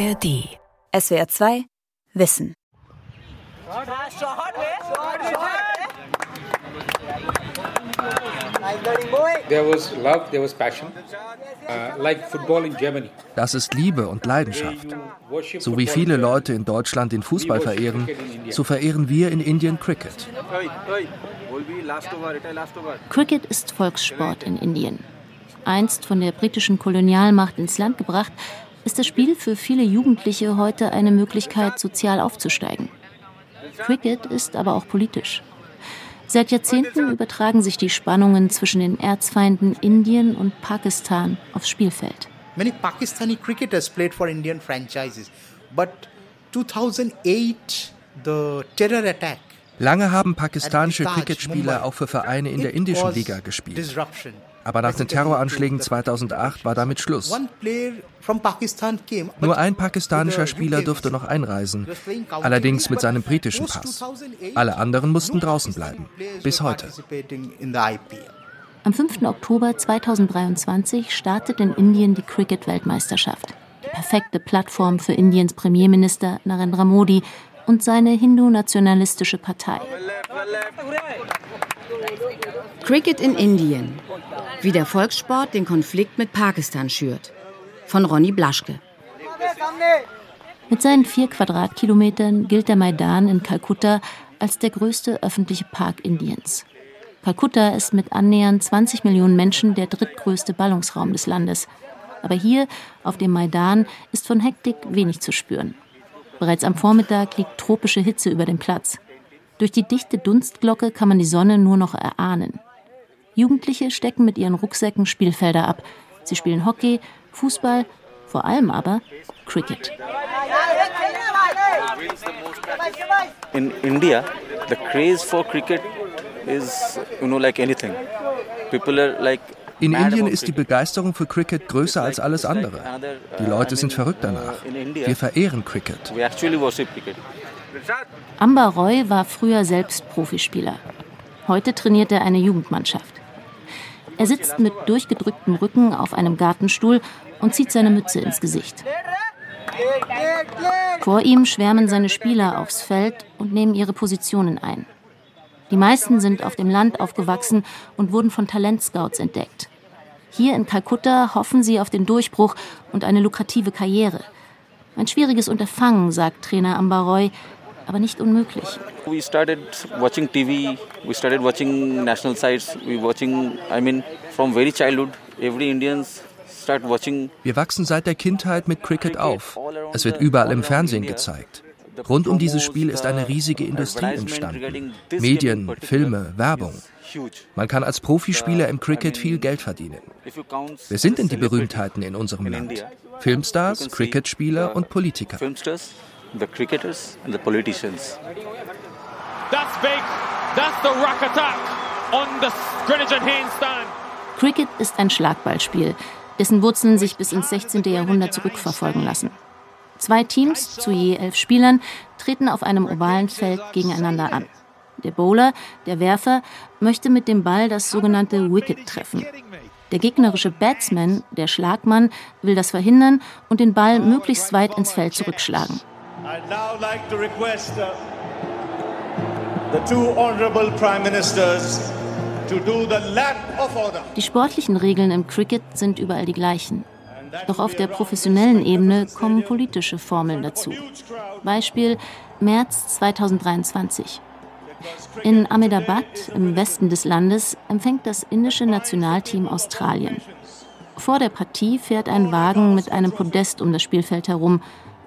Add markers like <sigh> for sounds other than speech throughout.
ARD. SWR 2 Wissen. There was love, there was passion, uh. Das ist Liebe und Leidenschaft. So wie viele Leute in Deutschland den Fußball verehren, so verehren wir in Indien Cricket. Cricket ist Volkssport in Indien. Einst von der britischen Kolonialmacht ins Land gebracht, ist das Spiel für viele Jugendliche heute eine Möglichkeit, sozial aufzusteigen. Cricket ist aber auch politisch. Seit Jahrzehnten übertragen sich die Spannungen zwischen den Erzfeinden Indien und Pakistan aufs Spielfeld. Many Pakistani cricketers played for Indian franchises, but 2008 the terror attack Lange haben pakistanische Cricketspieler auch für Vereine in der indischen Liga gespielt. Aber nach den Terroranschlägen 2008 war damit Schluss. Nur ein pakistanischer Spieler durfte noch einreisen, allerdings mit seinem britischen Pass. Alle anderen mussten draußen bleiben, bis heute. Am 5. Oktober 2023 startet in Indien die Cricket-Weltmeisterschaft. Die perfekte Plattform für Indiens Premierminister Narendra Modi und seine hindu-nationalistische Partei. Cricket in Indien. Wie der Volkssport den Konflikt mit Pakistan schürt. Von Ronny Blaschke. Mit seinen vier Quadratkilometern gilt der Maidan in Kalkutta als der größte öffentliche Park Indiens. Kalkutta ist mit annähernd 20 Millionen Menschen der drittgrößte Ballungsraum des Landes. Aber hier, auf dem Maidan, ist von Hektik wenig zu spüren. Bereits am Vormittag liegt tropische Hitze über dem Platz. Durch die dichte Dunstglocke kann man die Sonne nur noch erahnen. Jugendliche stecken mit ihren Rucksäcken Spielfelder ab. Sie spielen Hockey, Fußball, vor allem aber Cricket. In India, the craze for cricket is, you know, like anything. People are like in Indien ist die Begeisterung für Cricket größer als alles andere. Die Leute sind verrückt danach. Wir verehren Cricket. Amber Roy war früher selbst Profispieler. Heute trainiert er eine Jugendmannschaft. Er sitzt mit durchgedrücktem Rücken auf einem Gartenstuhl und zieht seine Mütze ins Gesicht. Vor ihm schwärmen seine Spieler aufs Feld und nehmen ihre Positionen ein. Die meisten sind auf dem Land aufgewachsen und wurden von Talentscouts entdeckt. Hier in Kalkutta hoffen sie auf den Durchbruch und eine lukrative Karriere. Ein schwieriges Unterfangen, sagt Trainer Ambaroy, aber nicht unmöglich. We started watching TV, we started watching national sites, we watching, I mean, from very childhood, every Indians start watching. Wir wachsen seit der Kindheit mit Cricket auf. Es wird überall im Fernsehen gezeigt. Rund um dieses Spiel ist eine riesige Industrie entstanden. Medien, Filme, Werbung. Man kann als Profispieler im Cricket viel Geld verdienen. Wer sind denn die Berühmtheiten in unserem Land? Filmstars, Cricketspieler und Politiker. The cricketers and the politicians. That's big. That's the rock attack on the Greenwich and Handstand. Cricket ist ein Schlagballspiel, dessen Wurzeln sich bis ins 16. Jahrhundert zurückverfolgen lassen. Zwei Teams zu je elf Spielern treten auf einem ovalen Feld gegeneinander an. Der Bowler, der Werfer, möchte mit dem Ball das sogenannte Wicket treffen. Der gegnerische Batsman, der Schlagmann, will das verhindern und den Ball möglichst weit ins Feld zurückschlagen. I'd now like to request uh, the two honorable prime ministers to do the lap of honor. Die sportlichen Regeln im Cricket sind überall die gleichen. Doch auf der professionellen Ebene kommen politische Formeln dazu. Beispiel März 2023. In Ahmedabad im Westen des Landes empfängt das indische Nationalteam Australien. Vor der Partie fährt ein Wagen mit einem Podest um das Spielfeld herum.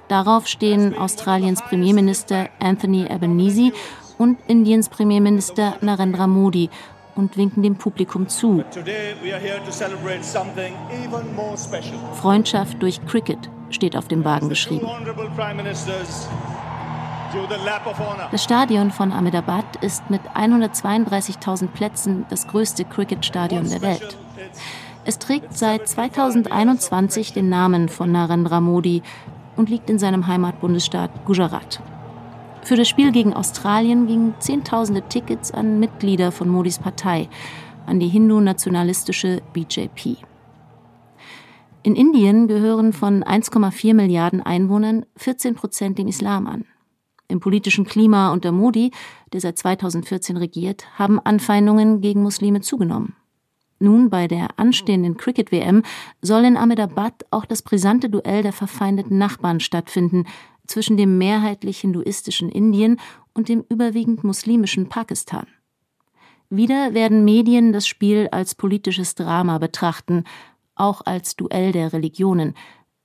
Darauf stehen Australiens Premierminister Anthony Albanese und Indiens Premierminister Narendra Modi und winken dem Publikum zu. Freundschaft durch Cricket steht auf dem Wagen geschrieben. Das Stadion von Ahmedabad ist mit 132.000 Plätzen das größte Cricketstadion der Welt. Es trägt seit 2021 den Namen von Narendra Modi und liegt in seinem Heimatbundesstaat Gujarat. Für das Spiel gegen Australien gingen Zehntausende Tickets an Mitglieder von Modis Partei, an die hindu-nationalistische BJP. In Indien gehören von 1,4 Milliarden Einwohnern 14 Prozent dem Islam an. Im politischen Klima unter Modi, der seit 2014 regiert, haben Anfeindungen gegen Muslime zugenommen. Nun bei der anstehenden Cricket-WM soll in Ahmedabad auch das brisante Duell der verfeindeten Nachbarn stattfinden zwischen dem mehrheitlich hinduistischen Indien und dem überwiegend muslimischen Pakistan. Wieder werden Medien das Spiel als politisches Drama betrachten, auch als Duell der Religionen,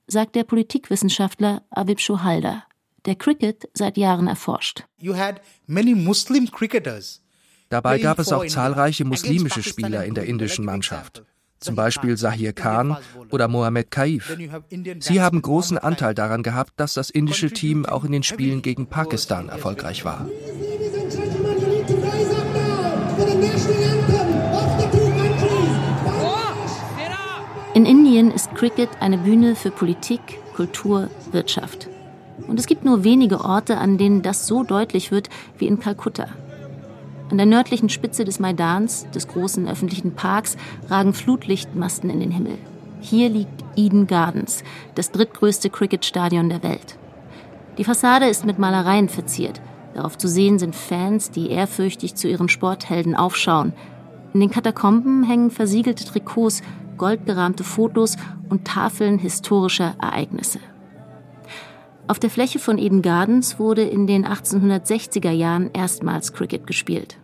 sagt der Politikwissenschaftler Avib Shohalda, der Cricket seit Jahren erforscht. Dabei gab es auch zahlreiche muslimische Spieler in der indischen Mannschaft, zum Beispiel Sahir Khan oder Mohammed Kaif. Sie haben großen Anteil daran gehabt, dass das indische Team auch in den Spielen gegen Pakistan erfolgreich war. In Indien ist Cricket eine Bühne für Politik, Kultur, Wirtschaft. Und es gibt nur wenige Orte, an denen das so deutlich wird wie in Kalkutta. An der nördlichen Spitze des Maidans, des großen öffentlichen Parks, ragen Flutlichtmasten in den Himmel. Hier liegt Eden Gardens, das drittgrößte Cricketstadion der Welt. Die Fassade ist mit Malereien verziert. Darauf zu sehen sind Fans, die ehrfürchtig zu ihren Sporthelden aufschauen. In den Katakomben hängen versiegelte Trikots goldgerahmte Fotos und Tafeln historischer Ereignisse. Auf der Fläche von Eden Gardens wurde in den 1860er Jahren erstmals Cricket gespielt.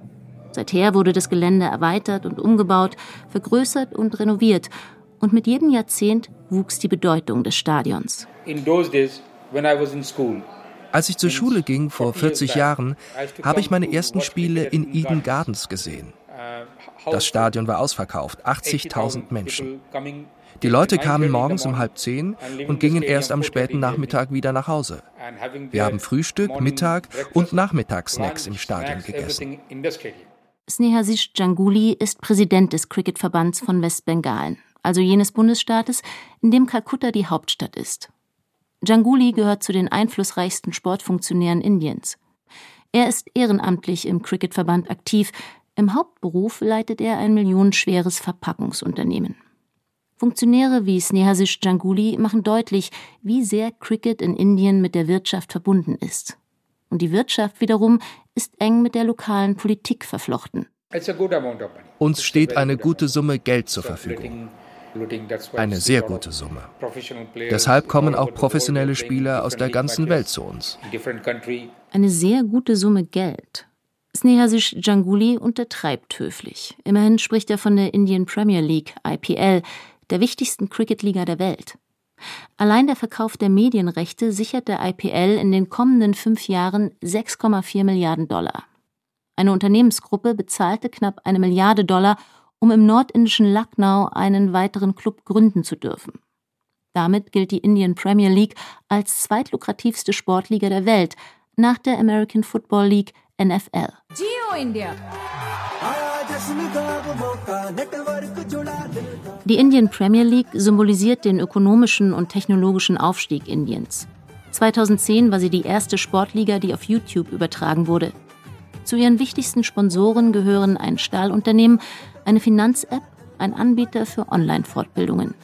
Seither wurde das Gelände erweitert und umgebaut, vergrößert und renoviert und mit jedem Jahrzehnt wuchs die Bedeutung des Stadions. Als ich zur Schule ging vor 40 Jahren, habe ich meine ersten Spiele in Eden Gardens gesehen. Das Stadion war ausverkauft, 80.000 Menschen. Die Leute kamen morgens um halb zehn und gingen erst am späten Nachmittag wieder nach Hause. Wir haben Frühstück, Mittag und Nachmittagssnacks im Stadion gegessen. Snehasish Janguli ist Präsident des Cricketverbands von Westbengalen, also jenes Bundesstaates, in dem Kalkutta die Hauptstadt ist. Janguli gehört zu den einflussreichsten Sportfunktionären Indiens. Er ist ehrenamtlich im Cricketverband aktiv, im Hauptberuf leitet er ein millionenschweres Verpackungsunternehmen. Funktionäre wie Snehasish Janguli machen deutlich, wie sehr Cricket in Indien mit der Wirtschaft verbunden ist. Und die Wirtschaft wiederum ist eng mit der lokalen Politik verflochten. Uns steht eine gute Summe Geld zur Verfügung. Eine sehr gute Summe. Deshalb kommen auch professionelle Spieler aus der ganzen Welt zu uns. Eine sehr gute Summe Geld. Snehasish Janguli untertreibt höflich. Immerhin spricht er von der Indian Premier League, IPL, der wichtigsten Cricketliga der Welt. Allein der Verkauf der Medienrechte sichert der IPL in den kommenden fünf Jahren 6,4 Milliarden Dollar. Eine Unternehmensgruppe bezahlte knapp eine Milliarde Dollar, um im nordindischen Lucknow einen weiteren Club gründen zu dürfen. Damit gilt die Indian Premier League als zweitlukrativste Sportliga der Welt, nach der American Football League NFL. Geo India. Die Indian Premier League symbolisiert den ökonomischen und technologischen Aufstieg Indiens. 2010 war sie die erste Sportliga, die auf YouTube übertragen wurde. Zu ihren wichtigsten Sponsoren gehören ein Stahlunternehmen, eine Finanz-App, ein Anbieter für Online-Fortbildungen.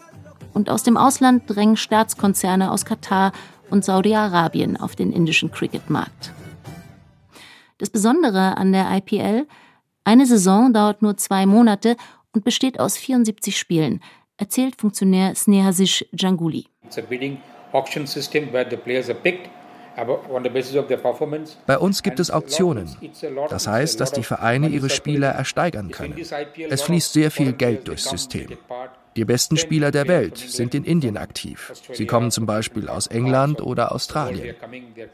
Und aus dem Ausland drängen Staatskonzerne aus Katar und Saudi-Arabien auf den indischen Cricketmarkt. Das Besondere an der IPL, eine Saison dauert nur zwei Monate und besteht aus 74 Spielen, erzählt Funktionär Snehasish Janguli. Bei uns gibt es Auktionen. Das heißt, dass die Vereine ihre Spieler ersteigern können. Es fließt sehr viel Geld durchs System. Die besten Spieler der Welt sind in Indien aktiv. Sie kommen zum Beispiel aus England oder Australien.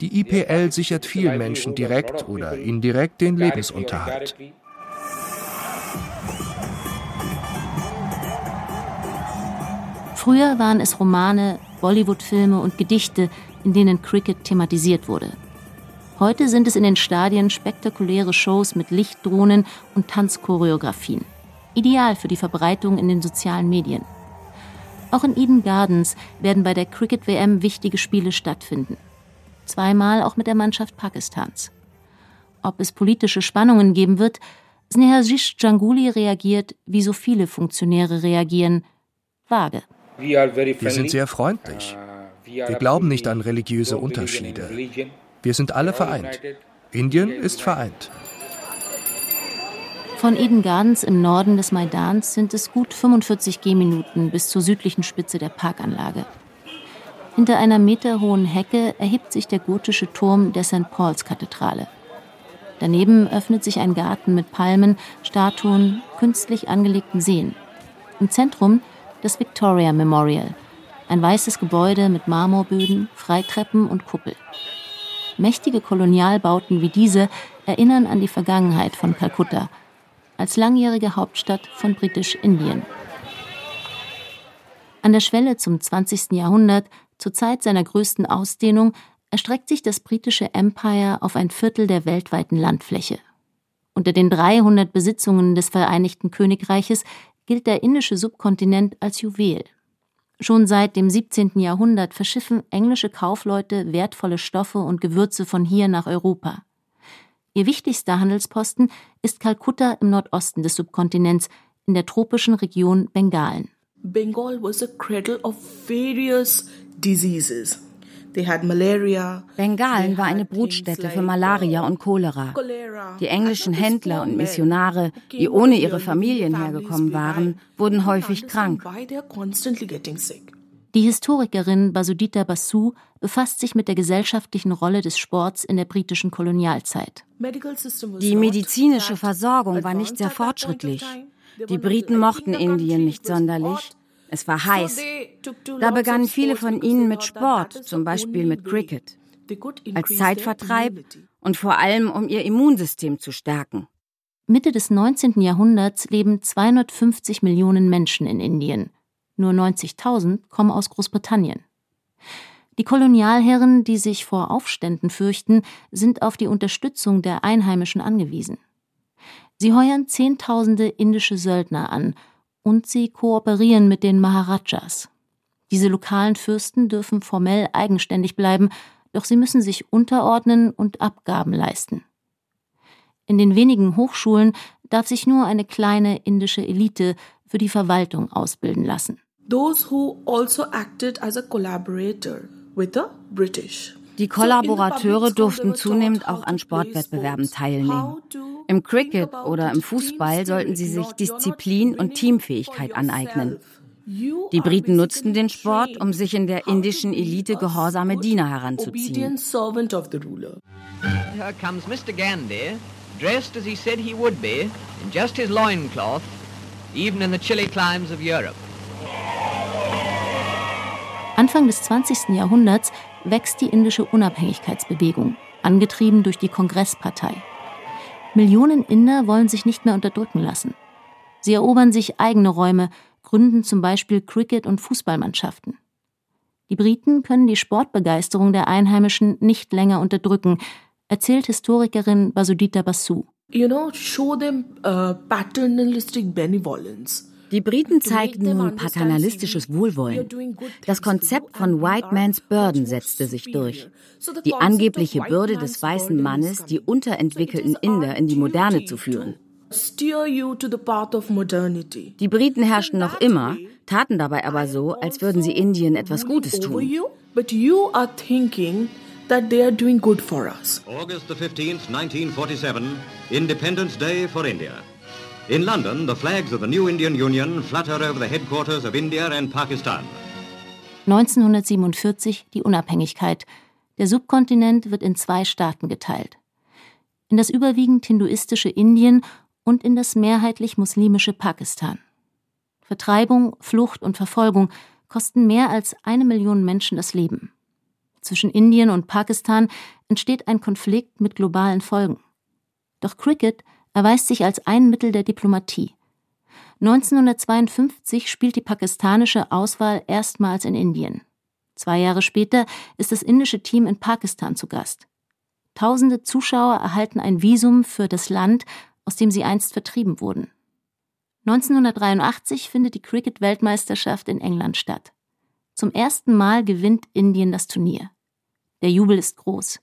Die IPL sichert vielen Menschen direkt oder indirekt den Lebensunterhalt. Früher waren es Romane, Bollywood-Filme und Gedichte, in denen Cricket thematisiert wurde. Heute sind es in den Stadien spektakuläre Shows mit Lichtdrohnen und Tanzchoreografien ideal für die Verbreitung in den sozialen Medien. Auch in Eden Gardens werden bei der Cricket WM wichtige Spiele stattfinden. Zweimal auch mit der Mannschaft Pakistans. Ob es politische Spannungen geben wird, Snehajish Janguli reagiert, wie so viele Funktionäre reagieren, vage. Wir sind sehr freundlich. Wir glauben nicht an religiöse Unterschiede. Wir sind alle vereint. Indien ist vereint. Von Eden Gardens im Norden des Maidans sind es gut 45 Gehminuten bis zur südlichen Spitze der Parkanlage. Hinter einer meterhohen Hecke erhebt sich der gotische Turm der St. Pauls Kathedrale. Daneben öffnet sich ein Garten mit Palmen, Statuen, künstlich angelegten Seen. Im Zentrum das Victoria Memorial, ein weißes Gebäude mit Marmorböden, Freitreppen und Kuppel. Mächtige Kolonialbauten wie diese erinnern an die Vergangenheit von Kalkutta als langjährige Hauptstadt von Britisch-Indien. An der Schwelle zum 20. Jahrhundert, zur Zeit seiner größten Ausdehnung, erstreckt sich das britische Empire auf ein Viertel der weltweiten Landfläche. Unter den 300 Besitzungen des Vereinigten Königreiches gilt der indische Subkontinent als Juwel. Schon seit dem 17. Jahrhundert verschiffen englische Kaufleute wertvolle Stoffe und Gewürze von hier nach Europa. Ihr wichtigster Handelsposten ist Kalkutta im Nordosten des Subkontinents, in der tropischen Region Bengalen. Bengal was a cradle of various diseases. Bengalen war eine Brutstätte für Malaria und Cholera. Die englischen Händler und Missionare, die ohne ihre Familien hergekommen waren, wurden häufig krank. Die Historikerin Basudita Basu befasst sich mit der gesellschaftlichen Rolle des Sports in der britischen Kolonialzeit. Die medizinische Versorgung war nicht sehr fortschrittlich. Die Briten mochten Indien nicht sonderlich es war heiß. Da begannen viele von ihnen mit Sport, zum Beispiel mit Cricket, als Zeitvertreib und vor allem um ihr Immunsystem zu stärken. Mitte des 19. Jahrhunderts leben 250 Millionen Menschen in Indien. Nur 90.000 kommen aus Großbritannien. Die Kolonialherren, die sich vor Aufständen fürchten, sind auf die Unterstützung der Einheimischen angewiesen. Sie heuern Zehntausende indische Söldner an und sie kooperieren mit den Maharajas. Diese lokalen Fürsten dürfen formell eigenständig bleiben, doch sie müssen sich unterordnen und Abgaben leisten. In den wenigen Hochschulen darf sich nur eine kleine indische Elite für die Verwaltung ausbilden lassen. Those who also acted as a collaborator with the British. Die Kollaborateure durften zunehmend auch an Sportwettbewerben teilnehmen. Im Cricket oder im Fußball sollten sie sich Disziplin und Teamfähigkeit aneignen. Die Briten nutzten den Sport, um sich in der indischen Elite gehorsame Diener heranzuziehen. Here comes Mr. Gandhi, dressed as he said he would be, in just his loincloth, even in the chilly climes of Europe. Anfang des 20. Jahrhunderts wächst die indische Unabhängigkeitsbewegung, angetrieben durch die Kongresspartei. Millionen Inder wollen sich nicht mehr unterdrücken lassen. Sie erobern sich eigene Räume, gründen zum Beispiel Cricket- und Fußballmannschaften. Die Briten können die Sportbegeisterung der Einheimischen nicht länger unterdrücken, erzählt Historikerin Basudita Basu. You know, show them uh, paternalistic benevolence. Die Briten zeigten nun paternalistisches Wohlwollen. Das Konzept von White Man's Burden setzte sich durch. Die angebliche Bürde des weißen Mannes, die unterentwickelten Inder in die Moderne zu führen. Die Briten herrschten noch immer, taten dabei aber so, als würden sie Indien etwas Gutes tun. that they are doing good for us. August the 15th, 1947, Independence Day for India. In London, the flags of the new Indian Union flutter over the headquarters of India and Pakistan. 1947 die Unabhängigkeit. Der Subkontinent wird in zwei Staaten geteilt. In das überwiegend hinduistische Indien und in das mehrheitlich muslimische Pakistan. Vertreibung, Flucht und Verfolgung kosten mehr als eine Million Menschen das Leben. Zwischen Indien und Pakistan entsteht ein Konflikt mit globalen Folgen. Doch Cricket erweist sich als ein Mittel der Diplomatie. 1952 spielt die pakistanische Auswahl erstmals in Indien. Zwei Jahre später ist das indische Team in Pakistan zu Gast. Tausende Zuschauer erhalten ein Visum für das Land, aus dem sie einst vertrieben wurden. 1983 findet die Cricket-Weltmeisterschaft in England statt. Zum ersten Mal gewinnt Indien das Turnier. Der Jubel ist groß.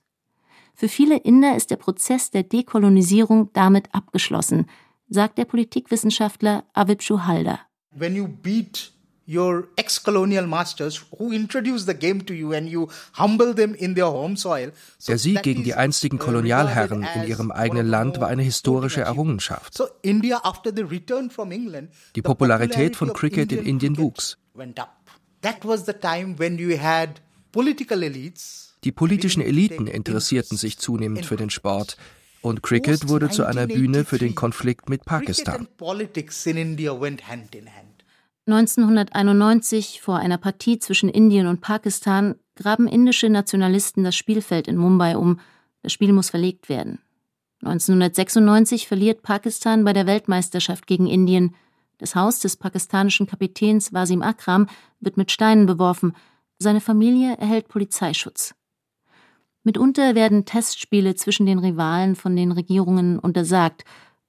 Für viele Inder ist der Prozess der Dekolonisierung damit abgeschlossen, sagt der Politikwissenschaftler Avib Shuhalda. When you beat your ex-colonial masters who introduced the game to you and you humble them in their home soil. Der Sieg gegen die einstigen Kolonialherren in ihrem eigenen Land war eine historische Errungenschaft. Die Popularität von Cricket in Indien wuchs. Die politischen Eliten interessierten sich zunehmend für den Sport und Cricket wurde zu einer Bühne für den Konflikt mit Pakistan. 1991, vor einer Partie zwischen Indien und Pakistan, graben indische Nationalisten das Spielfeld in Mumbai um. Das Spiel muss verlegt werden. 1996 verliert Pakistan bei der Weltmeisterschaft gegen Indien. Das Haus des pakistanischen Kapitäns Wasim Akram wird mit Steinen beworfen. Seine Familie erhält Polizeischutz. Mitunter werden Testspiele zwischen den Rivalen von den Regierungen untersagt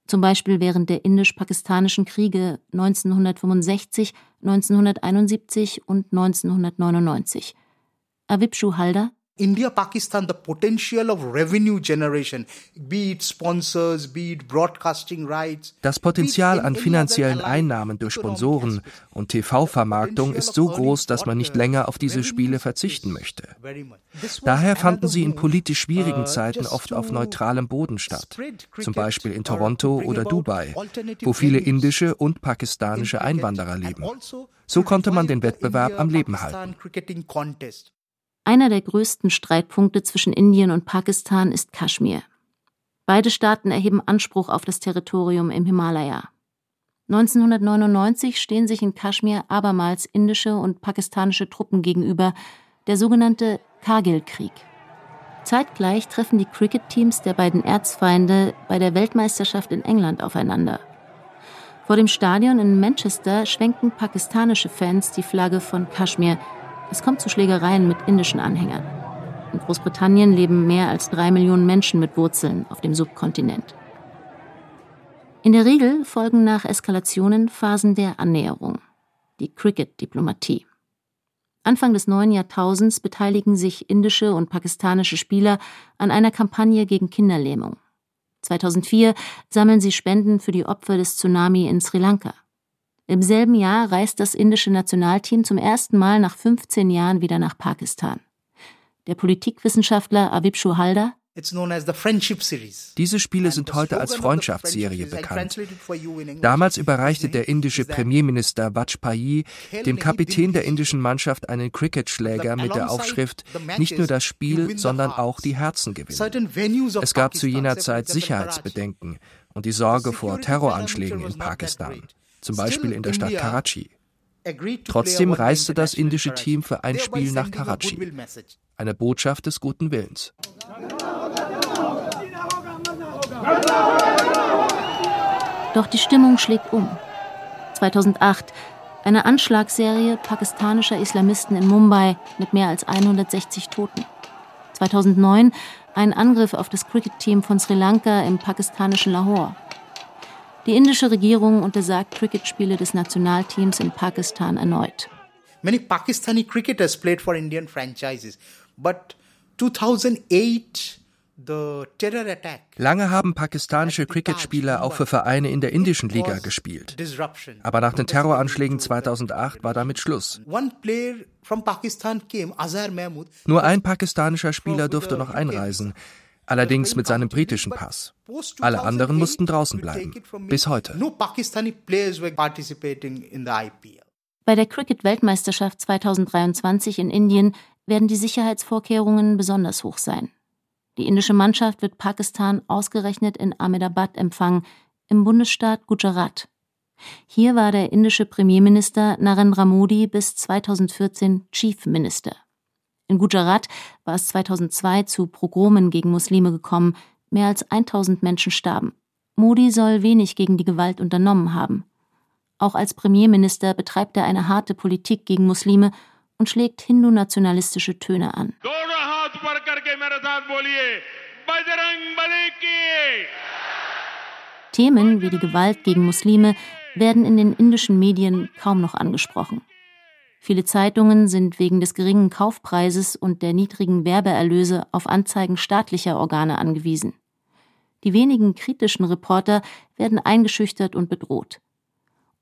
zum Beispiel während der indisch-pakistanischen Kriege 1965, 1971 und 1999. Avipshu Halder India Pakistan the potential of revenue generation be it sponsors be it broadcasting rights Das Potenzial an finanziellen Einnahmen durch Sponsoren und TV-Vermarktung ist so groß, dass man nicht länger auf diese Spiele verzichten möchte. Daher fanden sie in politisch schwierigen uh, Zeiten oft auf neutralem Boden statt, zum Beispiel in Toronto oder Dubai, wo viele indische und pakistanische Einwanderer leben. Also so konnte man den Wettbewerb am Leben halten. Einer der größten Streitpunkte zwischen Indien und Pakistan ist Kaschmir. Beide Staaten erheben Anspruch auf das Territorium im Himalaya. 1999 stehen sich in Kaschmir abermals indische und pakistanische Truppen gegenüber, der sogenannte Kargil-Krieg. Zeitgleich treffen die Cricket-Teams der beiden Erzfeinde bei der Weltmeisterschaft in England aufeinander. Vor dem Stadion in Manchester schwenken pakistanische Fans die Flagge von Kaschmir, es kommt zu Schlägereien mit indischen Anhängern. In Großbritannien leben mehr als drei Millionen Menschen mit Wurzeln auf dem Subkontinent. In der Regel folgen nach Eskalationen Phasen der Annäherung, die Cricket-Diplomatie. Anfang des neuen Jahrtausends beteiligen sich indische und pakistanische Spieler an einer Kampagne gegen Kinderlähmung. 2004 sammeln sie Spenden für die Opfer des Tsunami in Sri Lanka. Im selben Jahr reist das indische Nationalteam zum ersten Mal nach 15 Jahren wieder nach Pakistan. Der Politikwissenschaftler Avibshu Halder diese Spiele sind heute als Freundschaftsserie bekannt. Damals überreichte der indische Premierminister Vajpayee dem Kapitän der indischen Mannschaft einen Cricketschläger mit der Aufschrift nicht nur das Spiel, sondern auch die Herzen gewinnen. Es gab zu jener Zeit Sicherheitsbedenken und die Sorge vor Terroranschlägen in Pakistan zum Beispiel in der Stadt Karachi. Trotzdem reiste das indische Team für ein Spiel nach Karachi. Eine Botschaft des guten Willens. Doch die Stimmung schlägt um. 2008 eine Anschlagsserie pakistanischer Islamisten in Mumbai mit mehr als 160 Toten. 2009 ein Angriff auf das Cricket-Team von Sri Lanka im pakistanischen Lahore. Die indische Regierung untersagt Cricketspiele des Nationalteams in Pakistan erneut. Many Pakistani cricketers played for Indian franchises, but 2008 Lange haben pakistanische Cricketspieler auch für Vereine in der indischen Liga gespielt. Aber nach den Terroranschlägen 2008 war damit Schluss. Nur ein pakistanischer Spieler durfte noch einreisen allerdings mit seinem britischen Pass. Alle anderen mussten draußen bleiben. Bis heute. Bei der Cricket-Weltmeisterschaft 2023 in Indien werden die Sicherheitsvorkehrungen besonders hoch sein. Die indische Mannschaft wird Pakistan ausgerechnet in Ahmedabad empfangen, im Bundesstaat Gujarat. Hier war der indische Premierminister Narendra Modi bis 2014 Chief Minister. In Gujarat war es 2002 zu Pogromen gegen Muslime gekommen. Mehr als 1000 Menschen starben. Modi soll wenig gegen die Gewalt unternommen haben. Auch als Premierminister betreibt er eine harte Politik gegen Muslime und schlägt hindu-nationalistische Töne an. Themen wie die Gewalt gegen Muslime werden in den indischen Medien kaum noch angesprochen. Viele Zeitungen sind wegen des geringen Kaufpreises und der niedrigen Werbeerlöse auf Anzeigen staatlicher Organe angewiesen. Die wenigen kritischen Reporter werden eingeschüchtert und bedroht.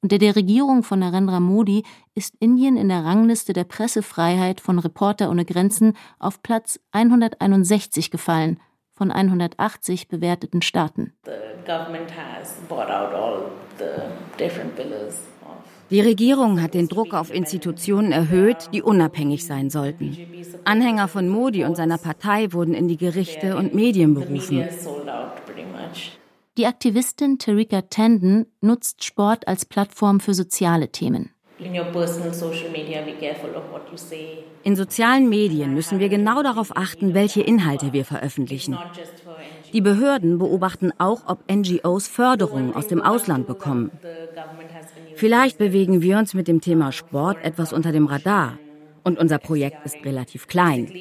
Unter der Regierung von Narendra Modi ist Indien in der Rangliste der Pressefreiheit von Reporter ohne Grenzen auf Platz 161 gefallen von 180 bewerteten Staaten. Die Regierung hat den Druck auf Institutionen erhöht, die unabhängig sein sollten. Anhänger von Modi und seiner Partei wurden in die Gerichte und Medien berufen. Die Aktivistin Terika Tandon nutzt Sport als Plattform für soziale Themen. In sozialen Medien müssen wir genau darauf achten, welche Inhalte wir veröffentlichen. Die Behörden beobachten auch, ob NGOs Förderungen aus dem Ausland bekommen. Vielleicht bewegen wir uns mit dem Thema Sport etwas unter dem Radar. Und unser Projekt ist relativ klein.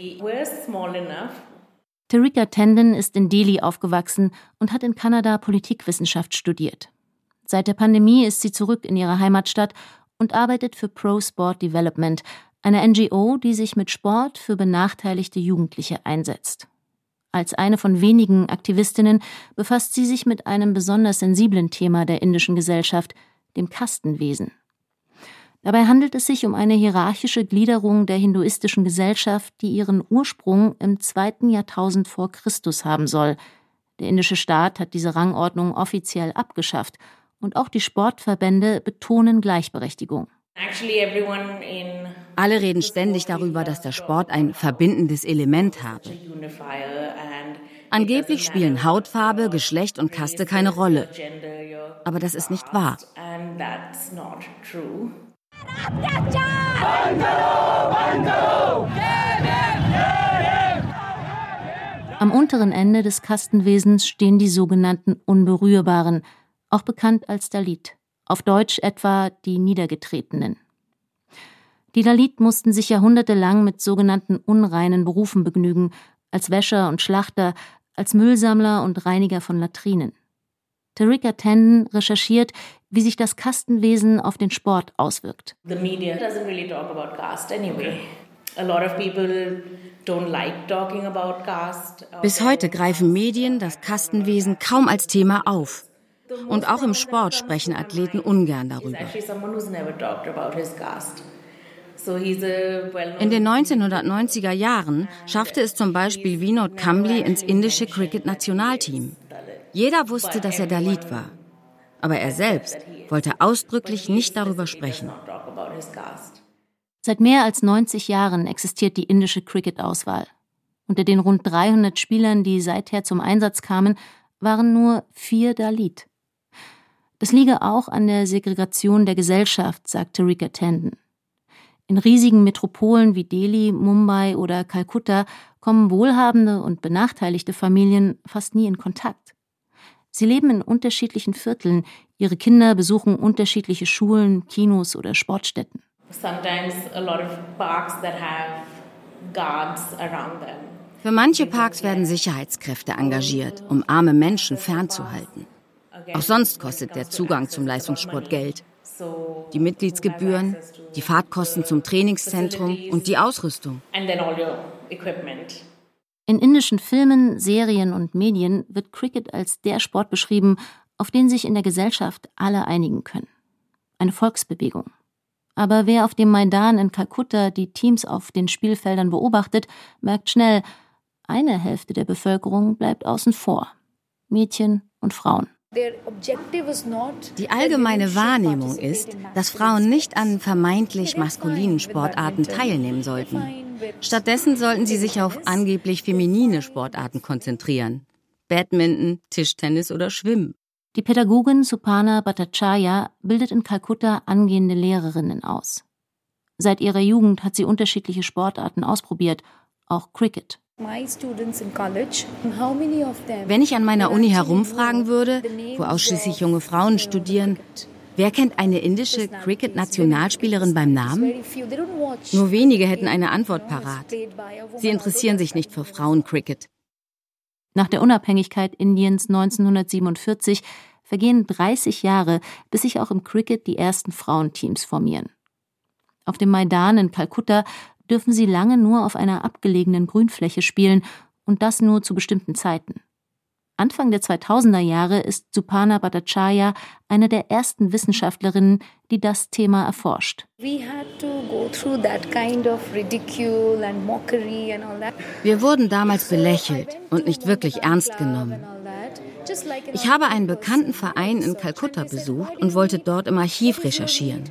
Tarika Tandon ist in Delhi aufgewachsen und hat in Kanada Politikwissenschaft studiert. Seit der Pandemie ist sie zurück in ihre Heimatstadt und arbeitet für Pro Sport Development, eine NGO, die sich mit Sport für benachteiligte Jugendliche einsetzt. Als eine von wenigen Aktivistinnen befasst sie sich mit einem besonders sensiblen Thema der indischen Gesellschaft, dem Kastenwesen. Dabei handelt es sich um eine hierarchische Gliederung der hinduistischen Gesellschaft, die ihren Ursprung im zweiten Jahrtausend vor Christus haben soll. Der indische Staat hat diese Rangordnung offiziell abgeschafft und auch die Sportverbände betonen Gleichberechtigung. Alle reden ständig darüber, dass der Sport ein verbindendes Element habe. Angeblich spielen Hautfarbe, Geschlecht und Kaste keine Rolle. Aber das ist nicht wahr. Am unteren Ende des Kastenwesens stehen die sogenannten Unberührbaren, auch bekannt als Dalit, auf Deutsch etwa die Niedergetretenen. Die Dalit mussten sich jahrhundertelang mit sogenannten unreinen Berufen begnügen, als Wäscher und Schlachter, als Müllsammler und Reiniger von Latrinen. Tarika Tandon recherchiert, wie sich das Kastenwesen auf den Sport auswirkt. The media doesn't really talk about caste anyway. Bis heute greifen Medien das Kastenwesen kaum als Thema auf. Und auch im Sport sprechen Athleten ungern darüber. In den 1990er Jahren schaffte es zum Beispiel Vinod Kambli ins indische Cricket-Nationalteam. Jeder wusste, dass er Dalit war. Aber er selbst wollte ausdrücklich nicht darüber sprechen. Seit mehr als 90 Jahren existiert die indische Cricket-Auswahl. Unter den rund 300 Spielern, die seither zum Einsatz kamen, waren nur vier Dalit. Das liege auch an der Segregation der Gesellschaft, sagte Rika Tandon. In riesigen Metropolen wie Delhi, Mumbai oder Kalkutta kommen wohlhabende und benachteiligte Familien fast nie in Kontakt. Sie leben in unterschiedlichen Vierteln, ihre Kinder besuchen unterschiedliche Schulen, Kinos oder Sportstätten. Für manche Parks werden Sicherheitskräfte engagiert, um arme Menschen fernzuhalten. Auch sonst kostet der Zugang zum Leistungssport Geld. Die Mitgliedsgebühren, die Fahrtkosten zum Trainingszentrum und die Ausrüstung. In indischen Filmen, Serien und Medien wird Cricket als der Sport beschrieben, auf den sich in der Gesellschaft alle einigen können. Eine Volksbewegung. Aber wer auf dem Maidan in Kalkutta die Teams auf den Spielfeldern beobachtet, merkt schnell, eine Hälfte der Bevölkerung bleibt außen vor. Mädchen und Frauen. Die allgemeine Wahrnehmung ist, dass Frauen nicht an vermeintlich maskulinen Sportarten teilnehmen sollten. Stattdessen sollten sie sich auf angeblich feminine Sportarten konzentrieren. Badminton, Tischtennis oder Schwimmen. Die Pädagogin Supana Bhattacharya bildet in Kalkutta angehende Lehrerinnen aus. Seit ihrer Jugend hat sie unterschiedliche Sportarten ausprobiert, auch Cricket. Wenn ich an meiner Uni herumfragen würde, wo ausschließlich junge Frauen studieren, wer kennt eine indische Cricket-Nationalspielerin beim Namen? Nur wenige hätten eine Antwort parat. Sie interessieren sich nicht für Frauencricket. Nach der Unabhängigkeit Indiens 1947 vergehen 30 Jahre, bis sich auch im Cricket die ersten Frauenteams formieren. Auf dem Maidan in Kalkutta dürfen sie lange nur auf einer abgelegenen Grünfläche spielen und das nur zu bestimmten Zeiten. Anfang der 2000er Jahre ist Supana Bhattacharya eine der ersten Wissenschaftlerinnen, die das Thema erforscht. Wir wurden damals belächelt und nicht wirklich ernst genommen. Ich habe einen bekannten Verein in Kalkutta besucht und wollte dort im Archiv recherchieren.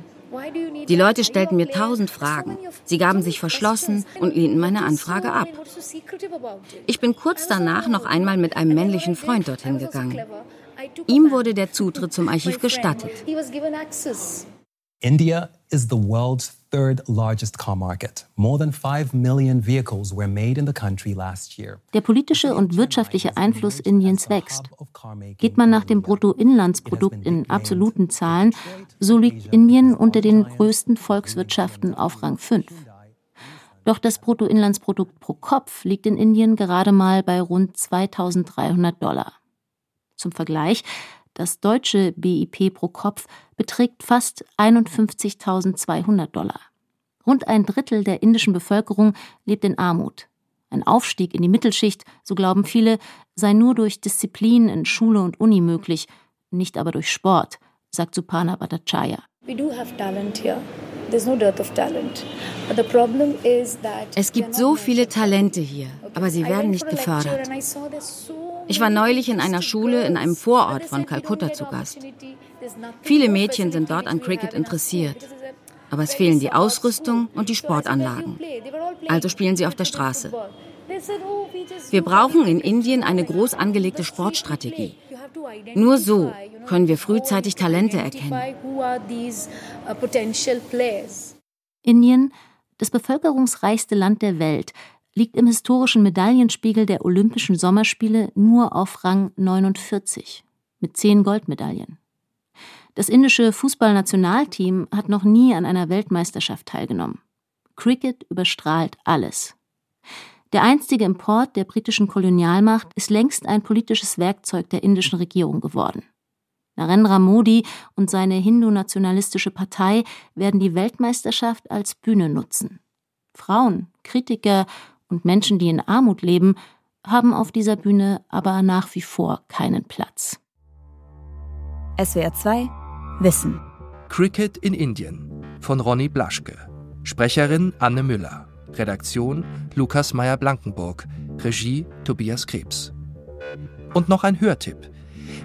Die Leute stellten mir tausend Fragen. Sie gaben sich verschlossen und lehnten meine Anfrage ab. Ich bin kurz danach noch einmal mit einem männlichen Freund dorthin gegangen. Ihm wurde der Zutritt zum <laughs> Archiv gestattet. India is the world's third largest car market. More than 5 million vehicles were made in the country last year. Der politische und wirtschaftliche Einfluss Indiens wächst. Geht man nach dem Bruttoinlandsprodukt in absoluten Zahlen, so liegt Indien unter den größten Volkswirtschaften auf Rang 5. Doch das Bruttoinlandsprodukt pro Kopf liegt in Indien gerade mal bei rund 2300 Dollar. Zum Vergleich, das deutsche BIP pro Kopf beträgt fast 51.200 Dollar. Rund ein Drittel der indischen Bevölkerung lebt in Armut. Ein Aufstieg in die Mittelschicht, so glauben viele, sei nur durch Disziplin in Schule und Uni möglich, nicht aber durch Sport, sagt Supana Bhattacharya. Es gibt so viele Talente hier, aber sie werden nicht gefördert. Ich war neulich in einer Schule in einem Vorort von Kalkutta zu Gast. Viele Mädchen sind dort an Cricket interessiert. Aber es fehlen die Ausrüstung und die Sportanlagen. Also spielen sie auf der Straße. Wir brauchen in Indien eine groß angelegte Sportstrategie. Nur so können wir frühzeitig Talente erkennen. Indien, das bevölkerungsreichste Land der Welt, liegt im historischen Medaillenspiegel der Olympischen Sommerspiele nur auf Rang 49 mit zehn Goldmedaillen. Das indische Fußballnationalteam hat noch nie an einer Weltmeisterschaft teilgenommen. Cricket überstrahlt alles. Der einstige Import der britischen Kolonialmacht ist längst ein politisches Werkzeug der indischen Regierung geworden. Narendra Modi und seine hindu-nationalistische Partei werden die Weltmeisterschaft als Bühne nutzen. Frauen, Kritiker und Menschen, die in Armut leben, haben auf dieser Bühne aber nach wie vor keinen Platz. SWR 2 Wissen. Cricket in Indien von Ronny Blaschke. Sprecherin Anne Müller. Redaktion Lukas Meyer-Blankenburg. Regie Tobias Krebs. Und noch ein Hörtipp.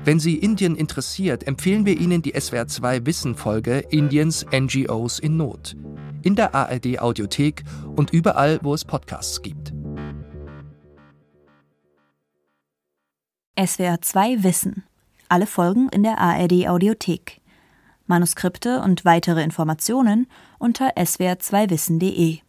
Wenn Sie Indien interessiert, empfehlen wir Ihnen die SWR2 Wissen-Folge Indiens NGOs in Not. In der ARD Audiothek und überall, wo es Podcasts gibt. SWR2 Wissen. Alle Folgen in der ARD Audiothek. Manuskripte und weitere Informationen unter swr2wissen.de.